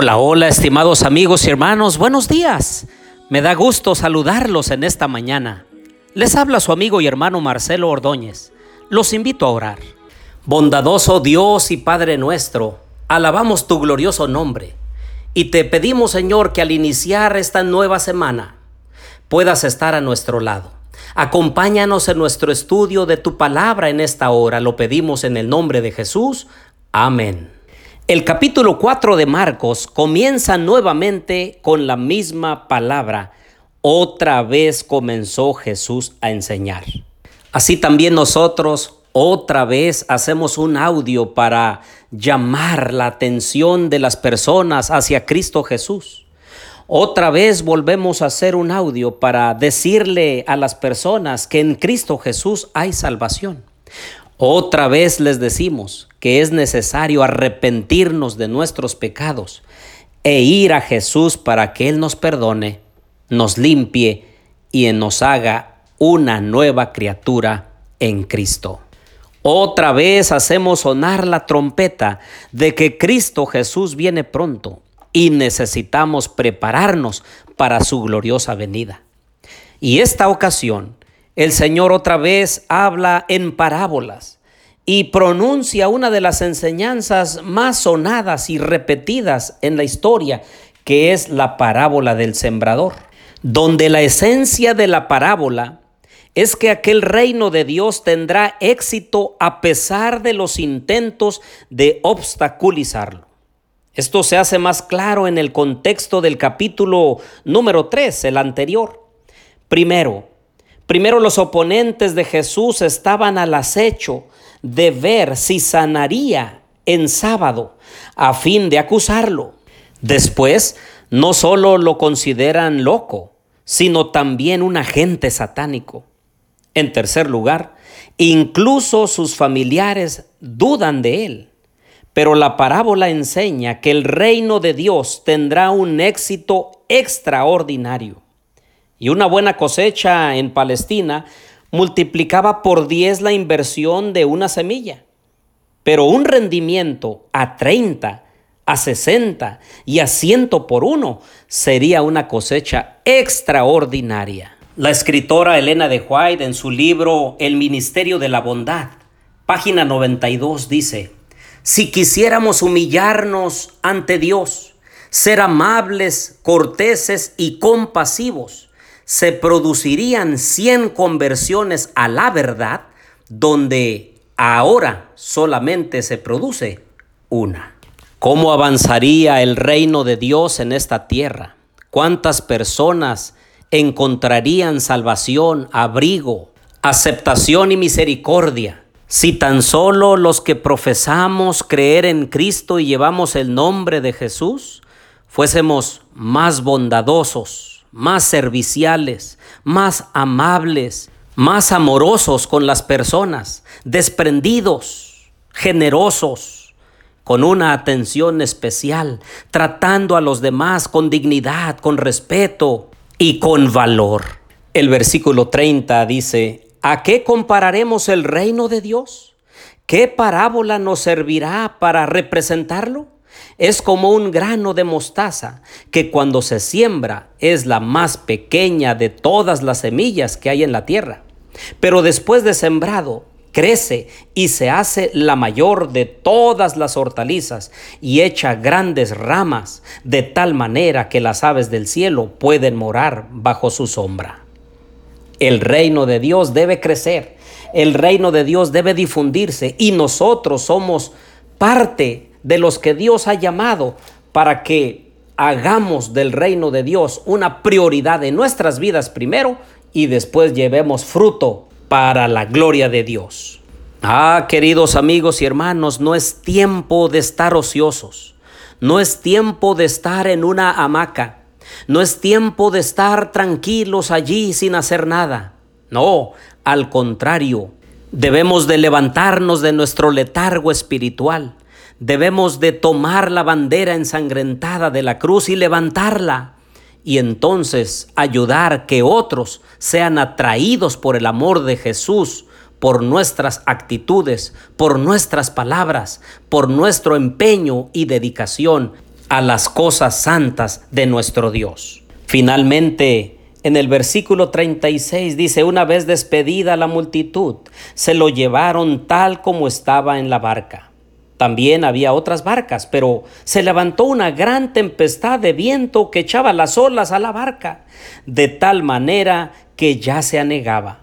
Hola, hola, estimados amigos y hermanos, buenos días. Me da gusto saludarlos en esta mañana. Les habla su amigo y hermano Marcelo Ordóñez. Los invito a orar. Bondadoso Dios y Padre nuestro, alabamos tu glorioso nombre y te pedimos, Señor, que al iniciar esta nueva semana puedas estar a nuestro lado. Acompáñanos en nuestro estudio de tu palabra en esta hora. Lo pedimos en el nombre de Jesús. Amén. El capítulo 4 de Marcos comienza nuevamente con la misma palabra. Otra vez comenzó Jesús a enseñar. Así también nosotros otra vez hacemos un audio para llamar la atención de las personas hacia Cristo Jesús. Otra vez volvemos a hacer un audio para decirle a las personas que en Cristo Jesús hay salvación. Otra vez les decimos que es necesario arrepentirnos de nuestros pecados e ir a Jesús para que Él nos perdone, nos limpie y nos haga una nueva criatura en Cristo. Otra vez hacemos sonar la trompeta de que Cristo Jesús viene pronto y necesitamos prepararnos para su gloriosa venida. Y esta ocasión el Señor otra vez habla en parábolas y pronuncia una de las enseñanzas más sonadas y repetidas en la historia, que es la parábola del sembrador, donde la esencia de la parábola es que aquel reino de Dios tendrá éxito a pesar de los intentos de obstaculizarlo. Esto se hace más claro en el contexto del capítulo número 3, el anterior. Primero, Primero los oponentes de Jesús estaban al acecho de ver si sanaría en sábado a fin de acusarlo. Después, no solo lo consideran loco, sino también un agente satánico. En tercer lugar, incluso sus familiares dudan de él. Pero la parábola enseña que el reino de Dios tendrá un éxito extraordinario y una buena cosecha en Palestina multiplicaba por 10 la inversión de una semilla. Pero un rendimiento a 30, a 60 y a 100 por uno sería una cosecha extraordinaria. La escritora Elena de White en su libro El Ministerio de la Bondad, página 92 dice, si quisiéramos humillarnos ante Dios, ser amables, corteses y compasivos, se producirían 100 conversiones a la verdad, donde ahora solamente se produce una. ¿Cómo avanzaría el reino de Dios en esta tierra? ¿Cuántas personas encontrarían salvación, abrigo, aceptación y misericordia? Si tan solo los que profesamos creer en Cristo y llevamos el nombre de Jesús, fuésemos más bondadosos, más serviciales, más amables, más amorosos con las personas, desprendidos, generosos, con una atención especial, tratando a los demás con dignidad, con respeto y con valor. El versículo 30 dice, ¿a qué compararemos el reino de Dios? ¿Qué parábola nos servirá para representarlo? Es como un grano de mostaza que cuando se siembra es la más pequeña de todas las semillas que hay en la tierra. Pero después de sembrado, crece y se hace la mayor de todas las hortalizas y echa grandes ramas de tal manera que las aves del cielo pueden morar bajo su sombra. El reino de Dios debe crecer, el reino de Dios debe difundirse y nosotros somos parte de los que Dios ha llamado para que hagamos del reino de Dios una prioridad en nuestras vidas primero y después llevemos fruto para la gloria de Dios. Ah, queridos amigos y hermanos, no es tiempo de estar ociosos, no es tiempo de estar en una hamaca, no es tiempo de estar tranquilos allí sin hacer nada. No, al contrario, debemos de levantarnos de nuestro letargo espiritual debemos de tomar la bandera ensangrentada de la cruz y levantarla y entonces ayudar que otros sean atraídos por el amor de Jesús, por nuestras actitudes, por nuestras palabras, por nuestro empeño y dedicación a las cosas santas de nuestro Dios. Finalmente, en el versículo 36 dice, una vez despedida la multitud, se lo llevaron tal como estaba en la barca. También había otras barcas, pero se levantó una gran tempestad de viento que echaba las olas a la barca, de tal manera que ya se anegaba.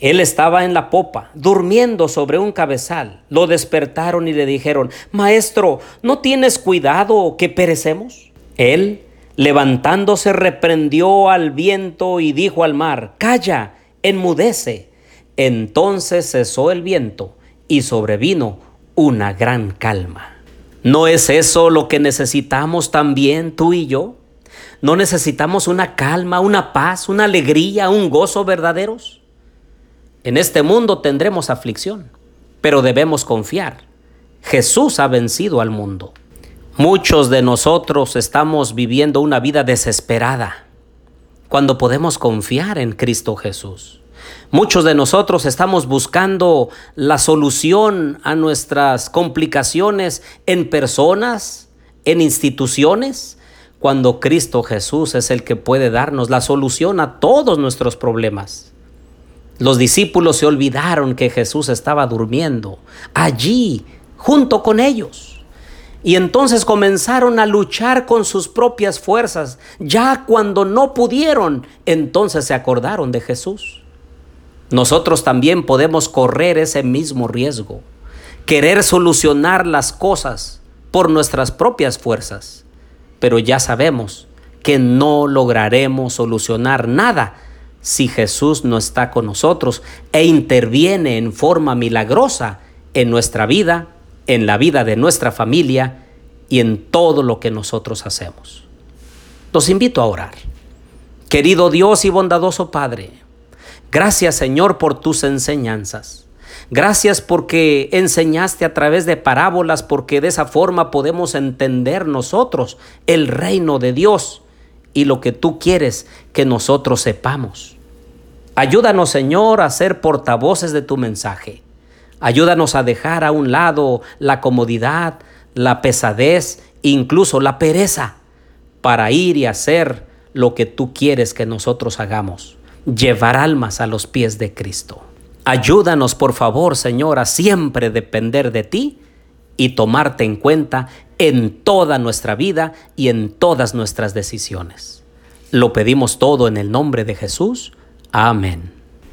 Él estaba en la popa, durmiendo sobre un cabezal. Lo despertaron y le dijeron, Maestro, ¿no tienes cuidado que perecemos? Él Levantándose reprendió al viento y dijo al mar, Calla, enmudece. Entonces cesó el viento y sobrevino una gran calma. ¿No es eso lo que necesitamos también tú y yo? ¿No necesitamos una calma, una paz, una alegría, un gozo verdaderos? En este mundo tendremos aflicción, pero debemos confiar. Jesús ha vencido al mundo. Muchos de nosotros estamos viviendo una vida desesperada cuando podemos confiar en Cristo Jesús. Muchos de nosotros estamos buscando la solución a nuestras complicaciones en personas, en instituciones, cuando Cristo Jesús es el que puede darnos la solución a todos nuestros problemas. Los discípulos se olvidaron que Jesús estaba durmiendo allí junto con ellos. Y entonces comenzaron a luchar con sus propias fuerzas. Ya cuando no pudieron, entonces se acordaron de Jesús. Nosotros también podemos correr ese mismo riesgo. Querer solucionar las cosas por nuestras propias fuerzas. Pero ya sabemos que no lograremos solucionar nada si Jesús no está con nosotros e interviene en forma milagrosa en nuestra vida en la vida de nuestra familia y en todo lo que nosotros hacemos. Los invito a orar. Querido Dios y bondadoso Padre, gracias Señor por tus enseñanzas. Gracias porque enseñaste a través de parábolas, porque de esa forma podemos entender nosotros el reino de Dios y lo que tú quieres que nosotros sepamos. Ayúdanos, Señor, a ser portavoces de tu mensaje. Ayúdanos a dejar a un lado la comodidad, la pesadez, incluso la pereza, para ir y hacer lo que tú quieres que nosotros hagamos, llevar almas a los pies de Cristo. Ayúdanos, por favor, Señor, a siempre depender de ti y tomarte en cuenta en toda nuestra vida y en todas nuestras decisiones. Lo pedimos todo en el nombre de Jesús. Amén.